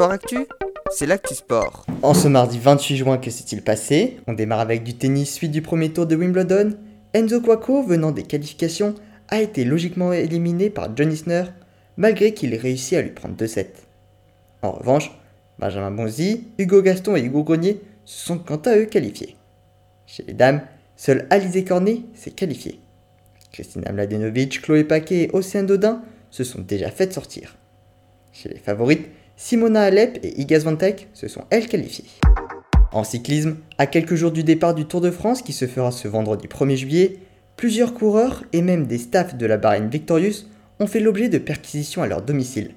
Sport Actu, c'est l'actu sport. En ce mardi 28 juin, que s'est-il passé? On démarre avec du tennis suite du premier tour de Wimbledon. Enzo Quaco, venant des qualifications, a été logiquement éliminé par John Isner, malgré qu'il ait réussi à lui prendre 2-7. En revanche, Benjamin Bonzi, Hugo Gaston et Hugo Grenier se sont quant à eux qualifiés. Chez les dames, seule Alizé Cornet s'est qualifiée. Christina Mladenovic, Chloé Paquet et Océane Dodin se sont déjà faites sortir. Chez les favorites, Simona Alep et Iga Swiatek se sont elles qualifiées. En cyclisme, à quelques jours du départ du Tour de France qui se fera ce vendredi 1er juillet, plusieurs coureurs et même des staffs de la Bahreïn Victorious ont fait l'objet de perquisitions à leur domicile.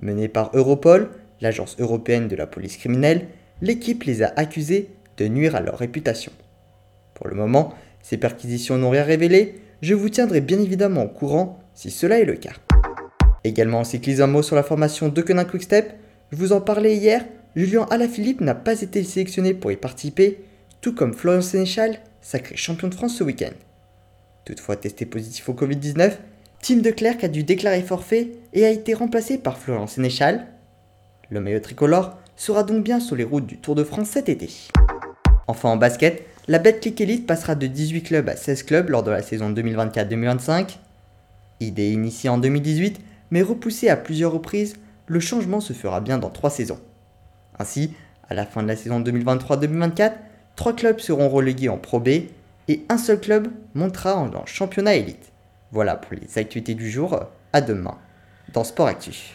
Menée par Europol, l'agence européenne de la police criminelle, l'équipe les a accusés de nuire à leur réputation. Pour le moment, ces perquisitions n'ont rien révélé, je vous tiendrai bien évidemment au courant si cela est le cas. Également en cyclisme, un mot sur la formation de Quick Quickstep. Je vous en parlais hier, Julien Alaphilippe n'a pas été sélectionné pour y participer, tout comme Florian Sénéchal, sacré champion de France ce week-end. Toutefois testé positif au Covid-19, Tim de Klerk a dû déclarer forfait et a été remplacé par Florian Sénéchal. Le maillot tricolore sera donc bien sur les routes du Tour de France cet été. Enfin en basket, la Betclic Elite passera de 18 clubs à 16 clubs lors de la saison 2024-2025. Idée initiée en 2018, mais repoussée à plusieurs reprises, le changement se fera bien dans 3 saisons. Ainsi, à la fin de la saison 2023-2024, 3 clubs seront relégués en Pro B et un seul club montera en championnat élite. Voilà pour les activités du jour, à demain dans Sport Actif.